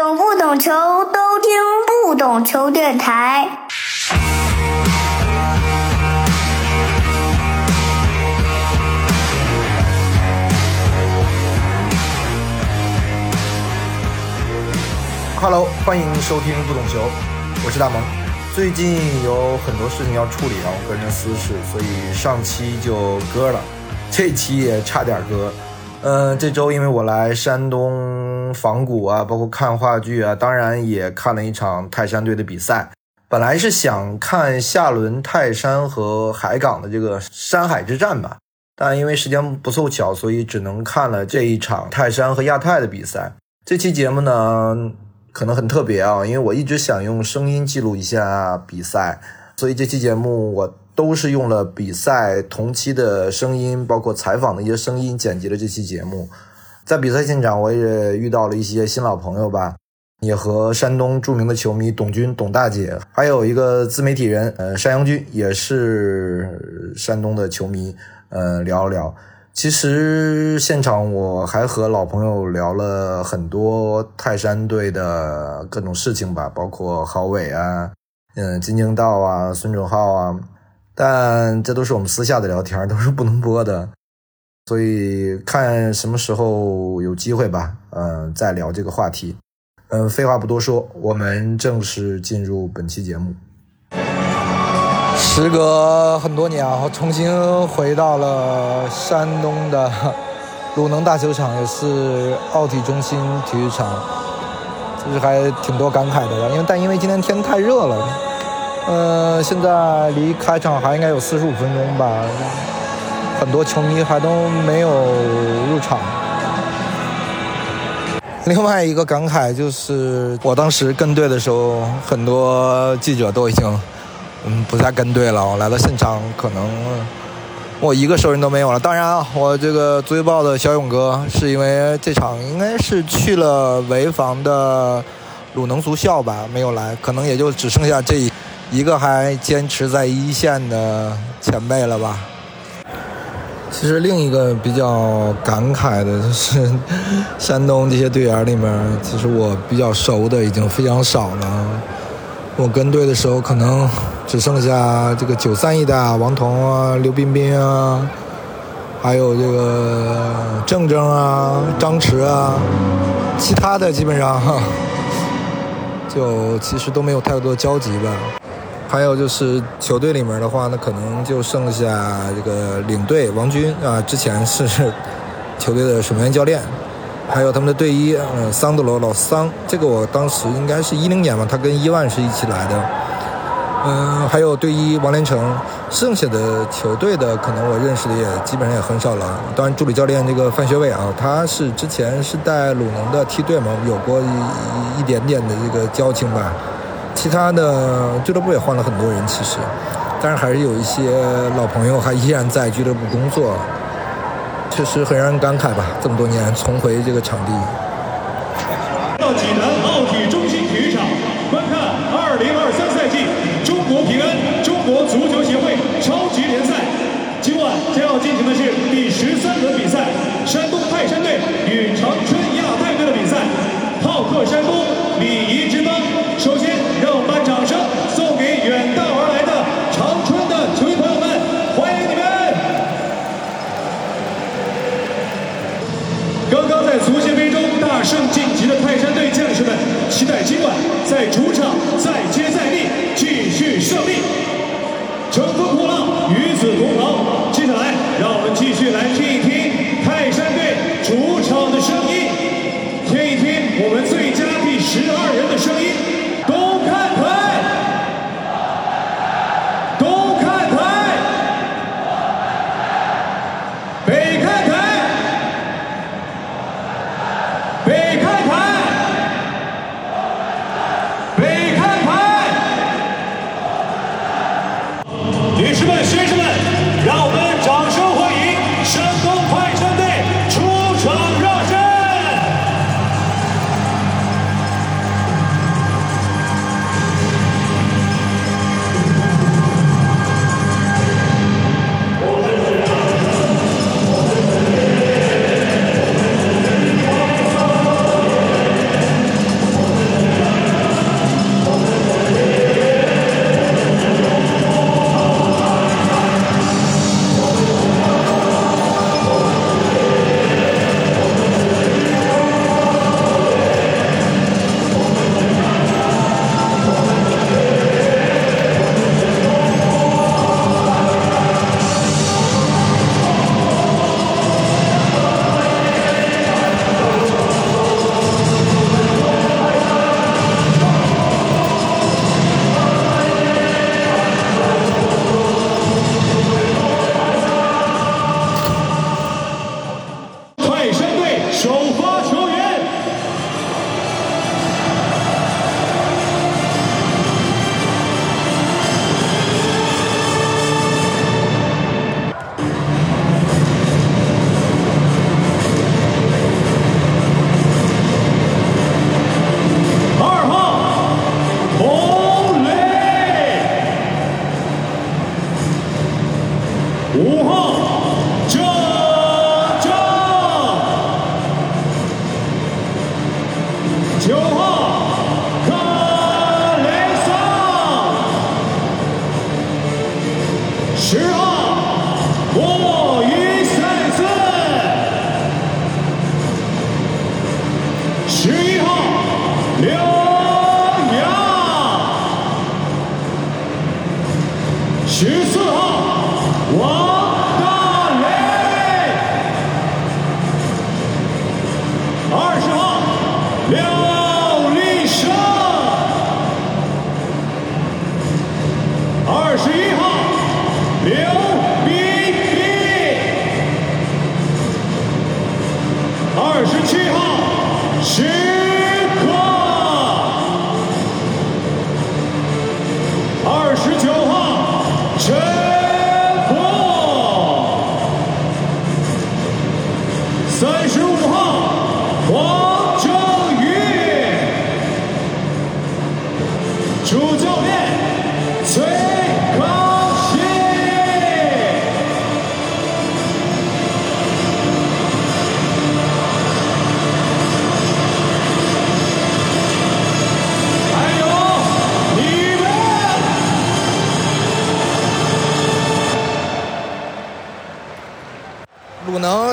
懂不懂球都听不懂球电台。Hello，欢迎收听不懂球，我是大萌。最近有很多事情要处理啊，我个人的私事，所以上期就搁了，这期也差点搁。嗯，这周因为我来山东访古啊，包括看话剧啊，当然也看了一场泰山队的比赛。本来是想看下轮泰山和海港的这个山海之战吧，但因为时间不凑巧，所以只能看了这一场泰山和亚太的比赛。这期节目呢？可能很特别啊，因为我一直想用声音记录一下比赛，所以这期节目我都是用了比赛同期的声音，包括采访的一些声音剪辑了这期节目。在比赛现场，我也遇到了一些新老朋友吧，也和山东著名的球迷董军董大姐，还有一个自媒体人呃山羊军，也是山东的球迷，呃聊一聊。其实现场我还和老朋友聊了很多泰山队的各种事情吧，包括郝伟啊，嗯，金京道啊，孙准浩啊，但这都是我们私下的聊天，都是不能播的，所以看什么时候有机会吧，嗯，再聊这个话题。嗯，废话不多说，我们正式进入本期节目。时隔很多年啊，重新回到了山东的鲁能大球场，也是奥体中心体育场，其实还挺多感慨的。因为但因为今天天太热了，呃，现在离开场还应该有四十五分钟吧，很多球迷还都没有入场。另外一个感慨就是，我当时跟队的时候，很多记者都已经。嗯，不再跟队了。我来到现场，可能我一个熟人都没有了。当然啊，我这个足球报的小勇哥是因为这场应该是去了潍坊的鲁能足校吧，没有来，可能也就只剩下这一一个还坚持在一线的前辈了吧。其实另一个比较感慨的就是，山东这些队员里面，其实我比较熟的已经非常少了。我跟队的时候，可能只剩下这个九三一代王彤啊、刘彬彬啊，还有这个郑铮啊、张弛啊，其他的基本上就其实都没有太多交集吧。还有就是球队里面的话，那可能就剩下这个领队王军啊，之前是球队的守门员教练。还有他们的队医，嗯，桑德罗老桑，这个我当时应该是一零年吧，他跟伊万是一起来的。嗯，还有队医王连成，剩下的球队的可能我认识的也基本上也很少了。当然，助理教练这个范学伟啊，他是之前是带鲁能的梯队嘛，有过一一点点的这个交情吧。其他的俱乐部也换了很多人，其实，但是还是有一些老朋友还依然在俱乐部工作。确实很让人感慨吧，这么多年重回这个场地。到济南奥体中心体育场观看二零二三赛季中国平安中国足球胜晋级的泰山队将士们，期待今晚在主场再接再厉，继续胜利。乘风破浪，与子同行。接下来，让我们继续来听一听泰山队主场的声音，听一听我们最佳第十二人的声音。东看台，东看台，北看。Joe!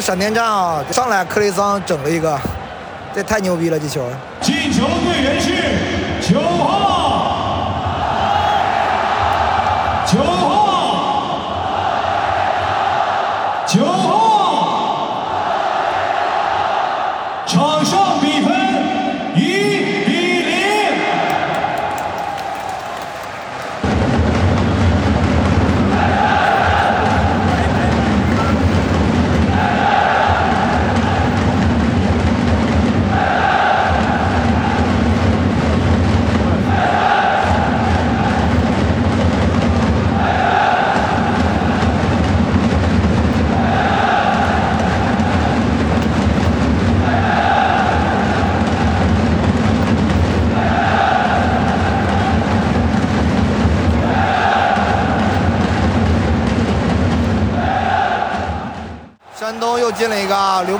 闪电战啊，上来克雷桑整了一个，这太牛逼了，这球！进球队员是九号，九号，九号，场上比分一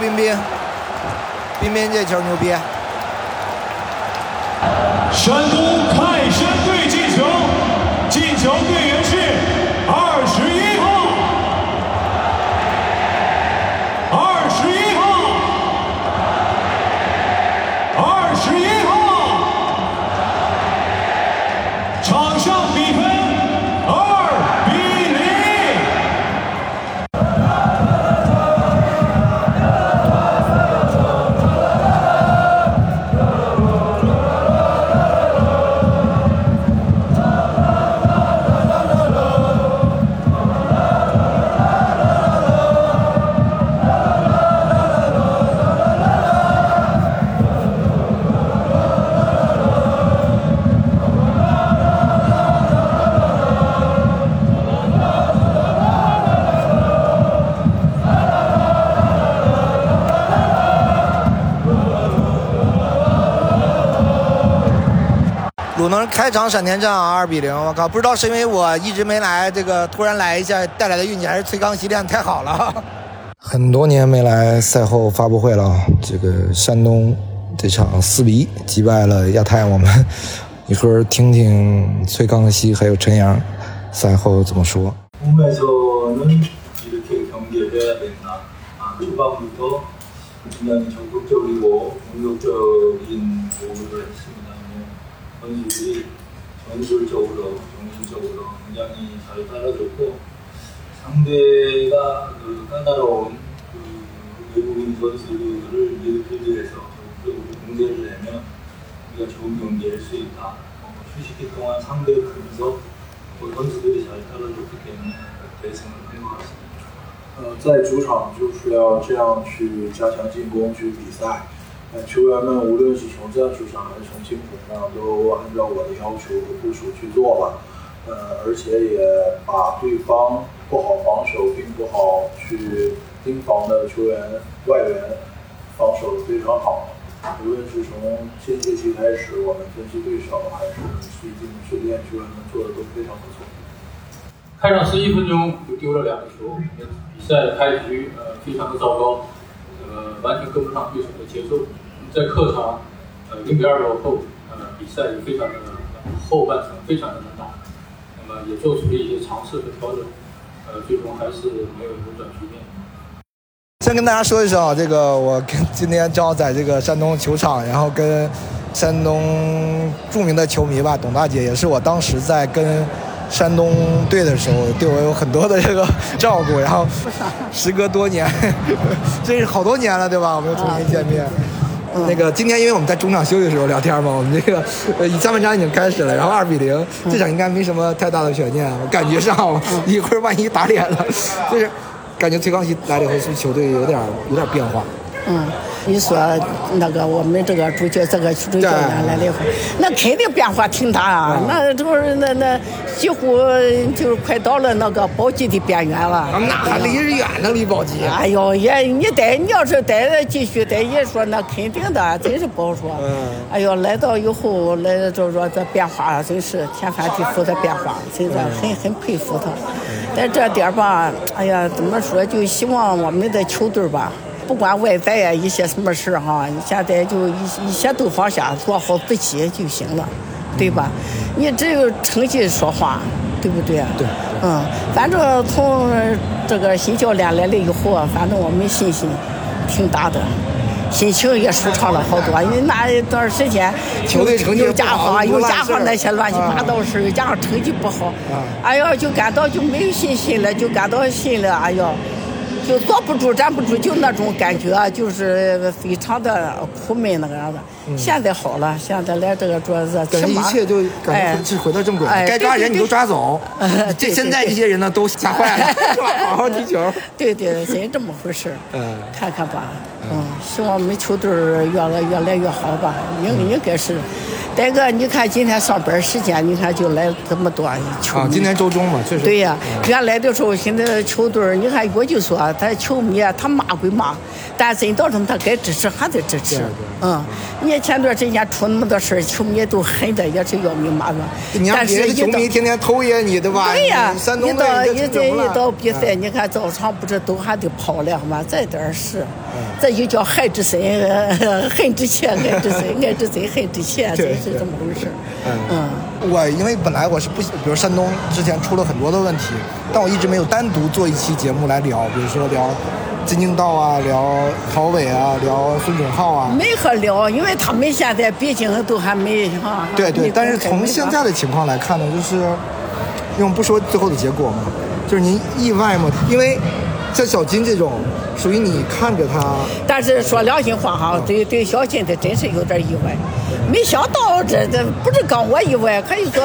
冰冰冰冰，这球牛逼。鲁能开场闪电战啊，二比零！我靠，不知道是因为我一直没来，这个突然来一下带来的运气，还是崔康熙练得太好了。很多年没来赛后发布会了啊，这个山东这场四比一击败了亚太，我们一会儿听听崔康熙还有陈阳赛后怎么说。 홈에서는 이렇게 경기를 해야 된다. 아, 초반부터 굉장히 적극적이고 공격적인 보호를 했습니다. 뭐 선수들이 전술적으로, 정신적으로 굉장히 잘 따라줬고 상대가 그 까다로운 그 외국인 선수들을 미드필드에서 적극적으로 공세를 내면 우리가 좋은 경기를 할 수 있다. 어, 휴식기 동안 상대 근석 뭐 선수들이 잘 따라줬기 때문에 대승을 한 것 같습니다. 呃，在主场就是要这样去加强进攻，去比赛。 呃，球员们无论是从战术上还是从精神上，都按照我的要求和部署去做了。呃，而且也把对方不好防守并不好去盯防的球员外援防守的非常好。无论是从新学期开始，我们分析对手，还是最近训练，球员们做的都非常不错。开场十一分钟就丢了两个球，比赛开局呃非常的糟糕，呃完全跟不上对手的节奏。在客场呃零比二落后，呃比赛也非常的后半程非常的难打，那么也做出了一些尝试和调整，呃最终还是没有扭转局面。先跟大家说一声啊，这个我跟今天正好在这个山东球场，然后跟山东著名的球迷吧，董大姐也是我当时在跟山东队的时候，对我有很多的这个照顾，然后 时隔多年，这是好多年了，对吧？我们又重新见面。那个今天因为我们在中场休息的时候聊天嘛，我们这个呃下半场已经开始了，然后二比零，这场应该没什么太大的悬念，我感觉上 一会儿万一打脸了，就是感觉崔康熙来了以后，球队有点有点变化？嗯，你说那个我们这个主教这个主教员来了以后，那肯定变化挺大啊。那这不是那那几乎就是快到了那个宝鸡的边缘了。那还离着远呢，离宝鸡。哎呦，也你待你要是待继续待，也说那肯定的，真是不好说。嗯。哎呦，来到以后来就说这变化真是天翻地覆的变化，真是很很佩服他。在这点吧，哎呀，怎么说？就希望我们的球队吧。不管外在呀一些什么事哈，现在就一一切都放下，做好自己就行了，对吧？你只有成绩说话，对不对？对。嗯，反正从这个新教练来了以后，反正我们信心挺大的，心情也舒畅了好多。因为那一段时间，球队成绩又加上又加上那些乱七八糟事又加上成绩不好，哎呀，就感到就没有信心了，就感到心了哎呀。就坐不住、站不住，就那种感觉，就是非常的苦闷那个样子。现在好了，现在来这个主要是感觉一切就感觉是回到正轨，该抓人你都抓走。这现在这些人呢都吓坏了，好好踢球。对对，真这么回事嗯，看看吧。嗯，希望我们球队越来越来越好吧。应应该是。再个，你看今天上班时间，你看就来这么多球迷。今天周中嘛，确实。对呀，原来的时候，现在球队你看我就说，他球迷他骂归骂，但真到他他该支持还得支持。嗯，你看前段时间出那么多事球迷都恨的也是要命骂的。但是球迷天天投野你，对吧？对呀，一到一一到比赛，你看早场不是都还得跑了吗？这点事，这就叫害之深，恨之切，爱之深，爱之深，恨之切。是这么回事嗯，我因为本来我是不，比如山东之前出了很多的问题，但我一直没有单独做一期节目来聊，比如说聊金敬道啊，聊陶伟啊，聊孙准浩啊。没和聊，因为他们现在毕竟都还没哈。对对，但是从现在的情况来看呢，就是因为我们不说最后的结果嘛，就是您意外吗？因为。像小金这种，属于你看着他。但是说良心话哈，对对小金的真是有点意外，没想到这这不是刚我以外，可以说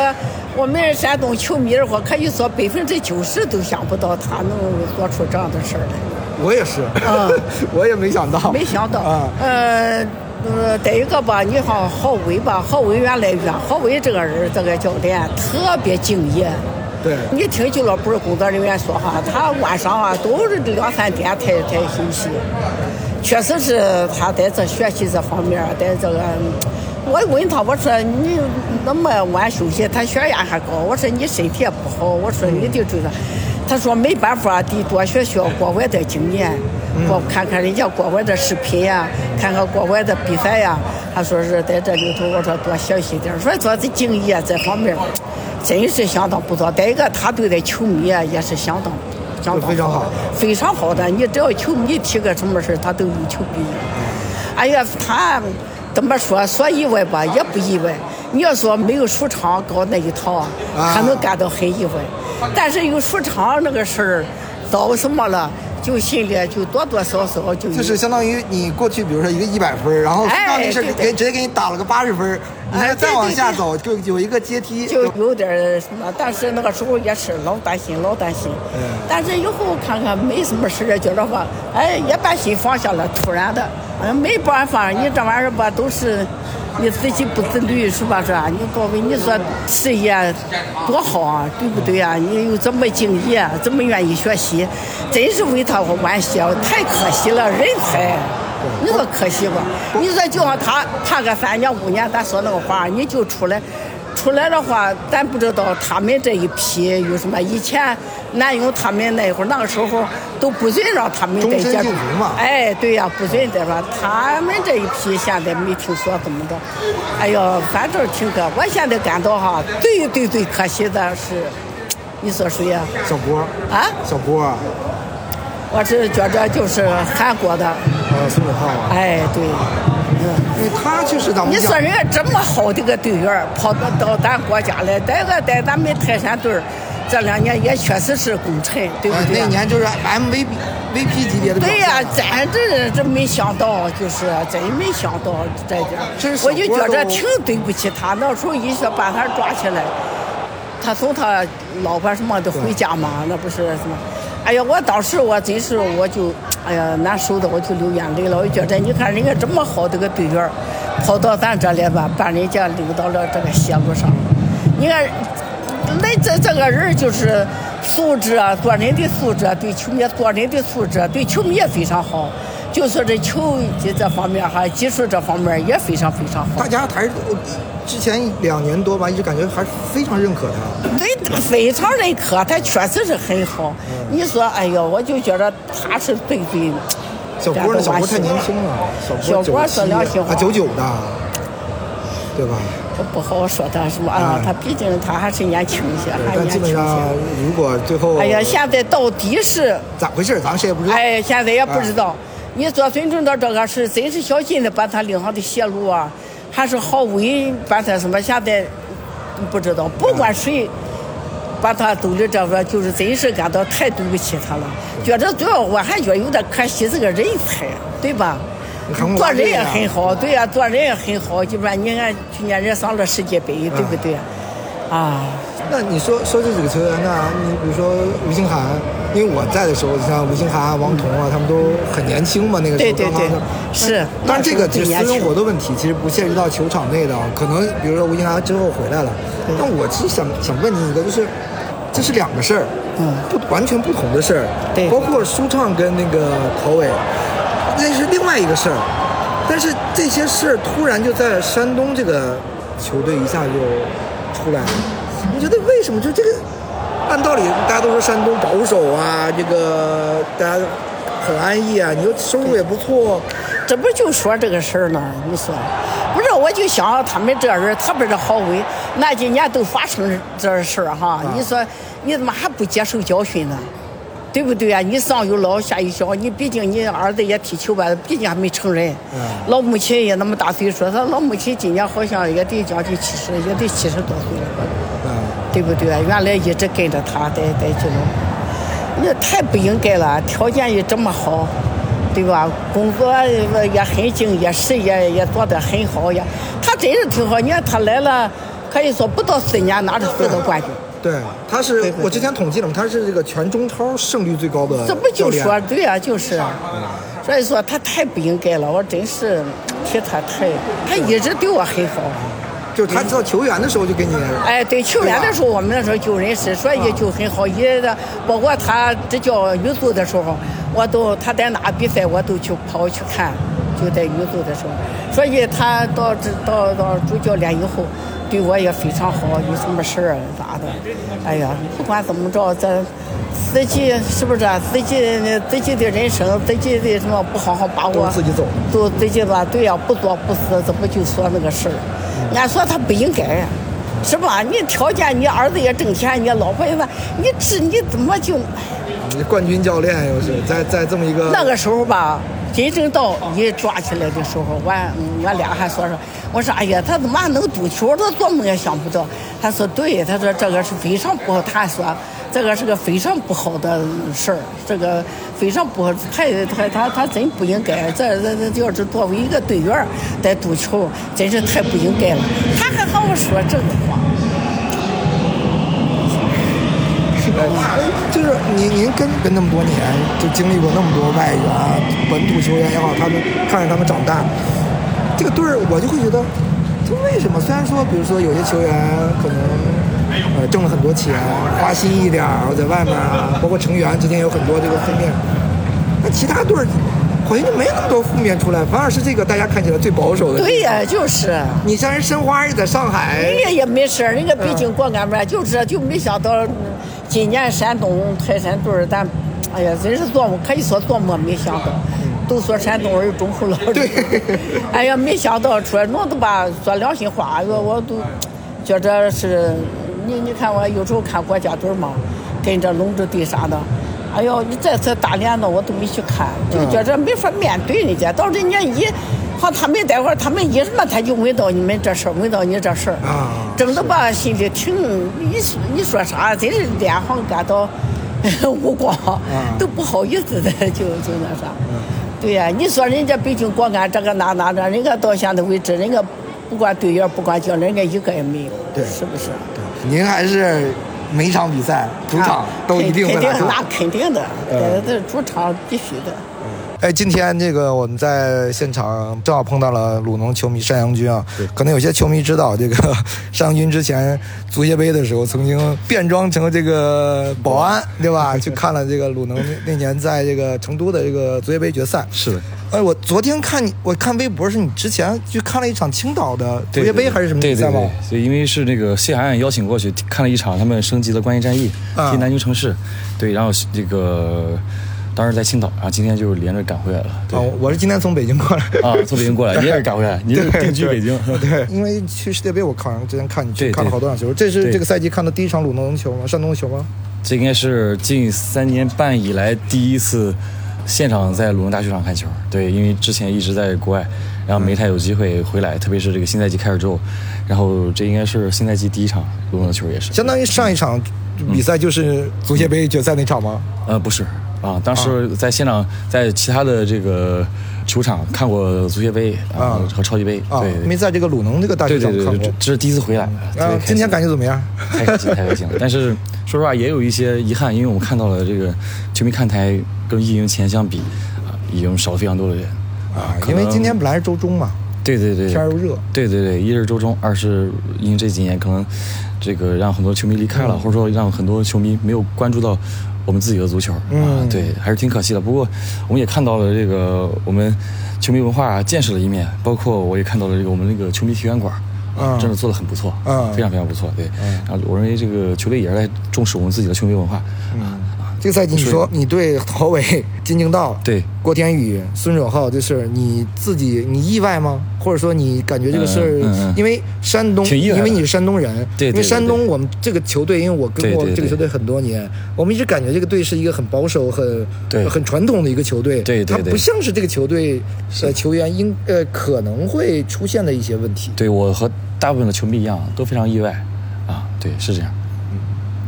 我们山东球迷的话，可以说百分之九十都想不到他能做出这样的事儿来。我也是，嗯，我也没想到，没想到，啊，呃，呃，再一个吧，你像郝伟吧，郝伟原来约郝伟这个人，这个教练特别敬业。对，你听俱乐部工作人员说哈，他晚上啊都是两三点才才休息。确实是他在这学习这方面，在这个，我问他我说你那么晚休息，他血压还高，我说你身体也不好，我说你得就是。他说没办法，得多学学国外的经验，过看看人家国外的视频呀，看看国外的比赛呀。他说是在这里头，我说多学习点，说做这敬业这方面。真是相当不错。再一个，他对待球迷啊也是相当、相当非常好，非常好的。你只要球迷提个什么事他都有求必应。哎呀，他怎么说？说意外吧，也不意外。你要说没有主场搞那一套，可能感到很意外。但是有主场那个事儿，到什么了？就心里就多多少少就就是相当于你过去，比如说一个一百分，然后那没事给直接给你打了个八十分，你还再往下走就有一个阶梯，就有点什么，但是那个时候也是老担心，老担心。嗯。但是以后看看没什么事儿，觉着话，哎，也把心放下了。突然的，嗯，没办法，你这玩意儿吧都是。你自己不自律是吧？是吧？你告诉你说事业多好啊，对不对啊？你又这么敬业，这么愿意学习，真是为他惋惜啊！太可惜了，人才，你说可惜不？你说就像他他个三年五年，咱说那个话，你就出来。出来的话，咱不知道他们这一批有什么。以前南勇他们那会儿那个时候都不准让他们再接触。哎，对呀，不准再说。他们这一批现在没听说怎么着。哎呦，反正挺个。我现在感到哈，最最最可惜的是，你说谁呀？小郭。啊？小郭。我是觉着就是韩国的。呃，孙子浩啊。哎，对。因为他就是咱们。你说人家这么好的个队员，跑到到咱国家来，带个带咱们泰山队这两年也确实是功臣，对不对？那年就是 MVP VP 级别的。对呀，咱这这没想到，就是真没想到这点。我就觉着挺对不起他，那时候一说把他抓起来，他送他老婆什么的回家嘛，那不是什么？哎呀，我当时我真是我就。哎呀，难受的我就流眼泪了。我觉得你看人家这么好的个队员，跑到咱这来吧，把人家领到了这个线路上。你看，那这这个人就是素质啊，做人的素质，对球迷做人的素质，对球迷也非常好。就说这球技这方面哈，技术这方面也非常非常好。大家还是之前两年多吧，一直感觉还是非常认可他。对，非常认可，他确实是很好。你说，哎呦，我就觉得他是对对。小郭，小郭太年轻了。小郭说良心话。九九的，对吧？我不好说他什么？啊，他毕竟他还是年轻一些，还年轻一些。如果最后，哎呀，现在到底是咋回事？咱谁也不知道。哎，现在也不知道。你说孙正道这个事真是小心的把他领上的邪路啊，还是好为把他什么？现在不知道，不管谁把他兜里这个，就是真是感到太对不起他了。觉得主要我还觉得有点可惜这个人才，对吧？做人也很好，对呀，做人也很好。就说你看去年人上了世界杯，对不对？啊。那你说说这几个球员呢？你比如说吴兴涵，因为我在的时候，像吴兴涵、王彤啊，他们都很年轻嘛，那个时候刚刚是。当然这个是私生活的问题，其实不涉及到球场内的。可能比如说吴兴涵之后回来了，但我其实想想问你一个，就是这是两个事儿，嗯，不完全不同的事儿。对。包括舒畅跟那个陶伟，那是另外一个事儿。但是这些事儿突然就在山东这个球队一下就出来了。你觉得为什么就这个？按道理大家都说山东保守啊，这个大家很安逸啊，你说收入也不错，这不就说这个事儿呢？你说，不是我就想他们这人，特别是郝伟，那几年都发生这事儿哈。你说你怎么还不接受教训呢？对不对啊？你上有老下有小，你毕竟你儿子也踢球吧，毕竟还没成人。嗯老母亲也那么大岁数，他老母亲今年好像也得将近七十，也得七十多岁了。嗯对不对？原来一直跟着他在在这种，你太不应该了。条件也这么好，对吧？工作也很敬业，事业也做得很好呀。他真是挺好。你看他来了，可以说不到四年拿着四个冠军。对，他是我之前统计了，他是这个全中超胜率最高的。这不就说对啊？就是，所以说他太不应该了。我真是替他太，他一直对我很好。就是他做球员的时候就给你，哎，对，球员的时候我们那时候就认识，所以就很好。也的，包括他执教女足的时候，我都他在哪比赛我都去跑去看，就在女足的时候。所以他到这到到主教练以后，对我也非常好，有什么事儿咋的？哎呀，不管怎么着，咱自己是不是自己自己的人生，自己的什么不好好把握，自己走，都自己吧，对呀，不作不死，怎么就说那个事儿？俺说他不应该，是吧？你条件，你儿子也挣钱，你老婆也那，你这你怎么就？你冠军教练又是在在这么一个那个时候吧，真正到你抓起来的时候，我我俩还说说，我说哎呀，他怎么能赌球？他做梦也想不到。他说对，他说这个是非常不好。他还说。这个是个非常不好的事儿，这个非常不好，他他他他真不应该。这这这要是作为一个队员在赌球，真是太不应该了。他还和我说这个话。就是您您跟跟那么多年，就经历过那么多外援、本土球员也好，他们看着他们长大，这个队儿我就会觉得，就为什么？虽然说，比如说有些球员可能。呃，挣了很多钱，花心一点儿，在外面啊，包括成员之间有很多这个负面。那其他队儿好像就没那么多负面出来，反而是这个大家看起来最保守的。对呀，就是。你像人申花也在上海。人家也没事儿，人家毕竟过俺们，就是就没想到今年山东泰山队儿，咱哎呀，真是做可以说做梦没想到。都说山东人忠厚老实。哎呀，没想到说弄的吧，说良心话，我我都觉着是。你你看我有时候看国家队嘛，跟着龙之队啥的，哎呦，你这次大连的我都没去看，就觉着没法面对人家。到人家一，好他们待会儿他们一什么他就问到你们这事儿，问到你这事儿，整的吧心里挺，你你说啥，真是脸上感到无光，都不好意思的，就就那啥。对呀，你说人家北京国安这个那那的，人家到现在为止，人家不管队员不管教练，人家一个也没有，对，是不是？对。您还是每场比赛主场都一定会肯定那肯定的，这这主场必须的。哎，今天这个我们在现场正好碰到了鲁能球迷山羊军啊。对可能有些球迷知道，这个山羊军之前足协杯的时候曾经变装成这个保安，对吧？去看了这个鲁能那那年在这个成都的这个足协杯决赛。是的，哎，我昨天看你，我看微博是你之前去看了一场青岛的足协杯还是什么比赛吗？对因为是那个谢海岸邀请过去看了一场他们升级的关键战役，啊踢南京城市，对，然后这个当时在青岛，然后今天就连着赶回来了，对。啊，我是今天从北京过来。啊，从北京过来，你也是赶回来，你是定居北京，对，因为去世界杯，我好像之前看你去对看了好多场球，这是这个赛季看的第一场鲁能球吗？山东的球吗？这应该是近三年半以来第一次现场在鲁能大球场看球。对，因为之前一直在国外，然后没太有机会回来，特别是这个新赛季开始之后，然后这应该是新赛季第一场鲁能的球也是。相当于上一场比赛就是足协杯决赛那场吗？呃，不是啊，当时在现场，在其他的这个球场看过足协杯啊啊和超级杯，啊对，没在这个鲁能这个大球场看过这。是第一次回来，今天感觉怎么样？太开心，太开心了。但是说实话，也有一些遗憾，因为我们看到了这个球迷看台跟疫情前相比啊，已经少了非常多的人啊，因为今天本来是周中嘛，对对对天又热，对对对，一是周中，二是因为这几年可能这个让很多球迷离开了，或者说让很多球迷没有关注到我们自己的足球、嗯啊，对，还是挺可惜的。不过我们也看到了这个我们球迷文化建设的一面，包括我也看到了这个我们那个球迷体验馆。嗯真的做的很不错，嗯非常非常不错，对。然后我认为这个球队也是在重视我们自己的球迷文化，啊这个赛季你说你对郝伟、金敬道、对。郭天宇、孙准浩这事儿，你自己你意外吗？或者说你感觉这个事儿，嗯嗯嗯。因为山东，因为你是山东人，对对因为山东我们这个球队，因为我跟过这个球队很多年，我们一直感觉这个队是一个很保守、很对。很传统的一个球队，对对对。它不像是这个球队呃球员应呃可能会出现的一些问题。对我和大部分的球迷一样，都非常意外，啊，对，是这样，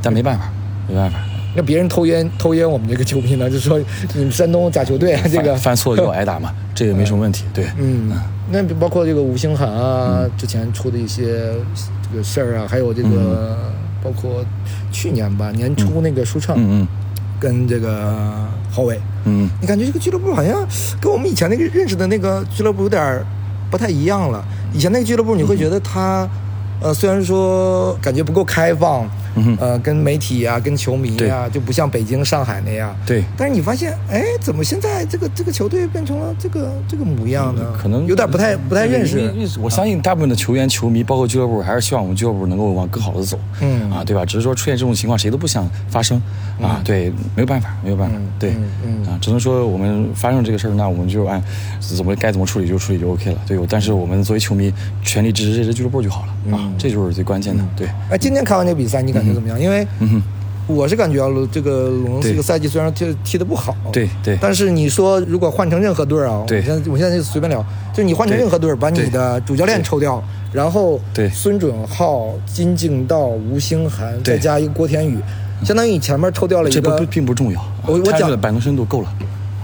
但没办法，没办法，那别人偷烟偷烟我们这个球迷呢，就说你们山东假球队啊，这个。犯犯错就挨打嘛，这个没什么问题，对，嗯，那包括这个吴兴涵啊，之前出的一些这个事儿啊，还有这个、包括去年吧年初那个舒畅嗯跟这个郝伟，嗯。嗯，你感觉这个俱乐部好像跟我们以前那个认识的那个俱乐部有点不太一样了。以前那个俱乐部你会觉得他，呃，虽然说感觉不够开放，嗯呃，跟媒体啊、跟球迷啊，就不像北京、上海那样。对。但是你发现，哎，怎么现在这个这个球队变成了这个这个模样呢？可能有点不太不太认识。因。为我相信大部分的球员、球迷，包括俱乐部，还是希望我们俱乐部能够往更好的走，嗯。啊，对吧？只是说出现这种情况，谁都不想发生，啊，对，没有办法，没有办法，对，嗯啊，只能说我们发生这个事儿，那我们就按怎么该怎么处理就处理就 OK 了，对。但是我们作为球迷，全力支持这支俱乐部就好了，啊，这就是最关键的，对，哎，今天看完这个比赛，你感觉怎么样？因为嗯，我是感觉啊，这个鲁能这个赛季虽然踢踢得不好，对对。但是你说如果换成任何队儿啊，对。我现在我现在就随便聊，就是你换成任何队儿，把你的主教练抽掉，然后对孙准浩、金敬道、吴兴涵，再加一个郭天宇，相当于你前面抽掉了一个这不个并不重要，啊我我讲他的板凳深度够了，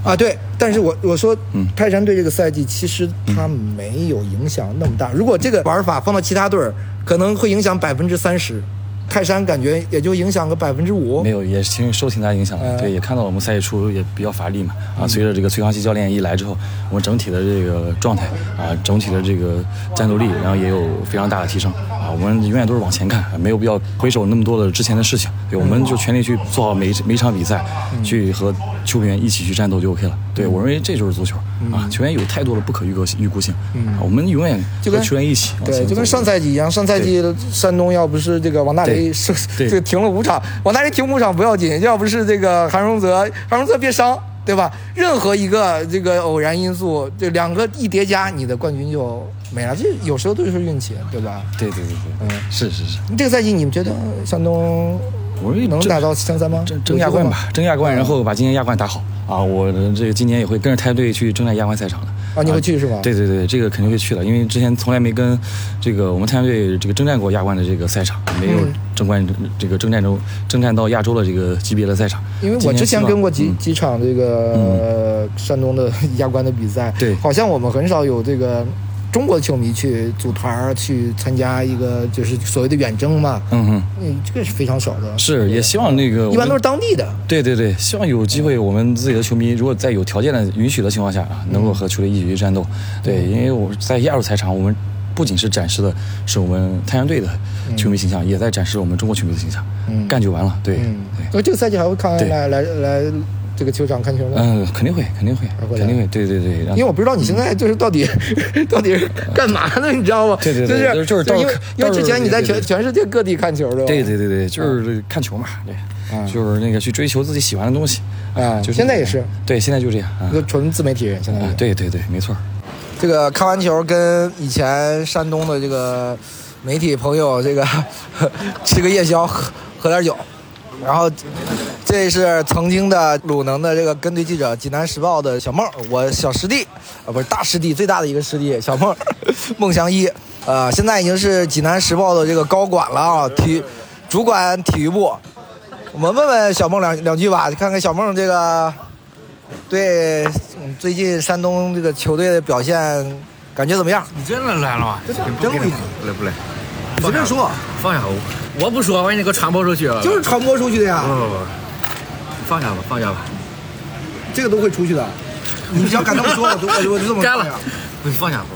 啊，对，但是我我说，嗯。泰山队这个赛季其实他没有影响那么大。如果这个玩法放到其他队儿，可能会影响百分之三十，泰山感觉也就影响个百分之五没。有，也挺受挺大影响的。嗯对，也看到我们赛季初也比较乏力嘛。啊，随着这个崔康熙教练一来之后，我们整体的这个状态啊，整体的这个战斗力，然后也有非常大的提升啊。我们永远都是往前看，没有必要回首那么多的之前的事情。对，我们就全力去做好每每一场比赛，去和球员一起去战斗就 OK 了。对我认为这就是足球啊，球员有太多的不可预测预估性，啊我们永远就跟球员一起对，就跟上赛季一样，上赛季山东要不是这个王大雷是对这个停了五场，王大雷停五场不要紧，要不是这个韩荣泽，韩荣泽别伤，对吧？任何一个这个偶然因素，这两个一叠加，你的冠军就没了。这有时候都是运气，对吧？对对对对，嗯是是是。这个赛季你们觉得山东我能打到前三吗？争争亚冠吧，争亚冠，然后把今年亚冠打好啊！我这个今年也会跟着太队去征战亚冠赛场的。啊，你会去是吧？对对对，这个肯定会去的，因为之前从来没跟这个我们太阳队这个征战过亚冠的这个赛场，没有嗯争冠这个征战中征战到亚洲的这个级别的赛场。因为我之前跟过几、嗯几场这个、呃 山东的亚冠的比赛，对好像我们很少有这个中国球迷去组团儿去参加一个就是所谓的远征嘛，嗯哼，嗯，这个是非常少的。是也希望那个一般都是当地的。对对对，希望有机会，我们自己的球迷如果在有条件的允许的情况下啊，能够和球队一起去战斗。对，因为我在亚洲赛场，我们不仅是展示的是我们太阳队的球迷形象，也在展示我们中国球迷的形象。嗯干就完了。对嗯，对。那这个赛季还会看来来来这个球场看球吗？嗯，肯定会，肯定会肯定会，对对对。因为我不知道你现在就是到底 到底是干嘛呢，你知道吗？对对对就是就是因为因为之前你在全全世界各地看球的，对对对对，就是看球嘛，对，就是那个去追求自己喜欢的东西啊就是现在也是，对，现在就这样啊就纯自媒体人，现在。对对对，没错。这个看完球，跟以前山东的这个媒体朋友，这个 吃个夜宵，喝喝点酒，然后这是曾经的鲁能的这个跟队记者，济南时报的小孟，我小师弟啊，不是大师弟，最大的一个师弟小孟，孟祥一，呃，现在已经是济南时报的这个高管了啊，体主管体育部。我们问问小孟两两句吧，看看小孟这个对嗯最近山东这个球队的表现感觉怎么样？你真的来了吗？真不一定不来不来，你随便说，放下我，我不说，万一你给我传播出去了。就是传播出去的呀不，不不，放下吧，放下吧，这个都会出去的。你只要敢这么说，我就我就我就这么 干了，不放下吧。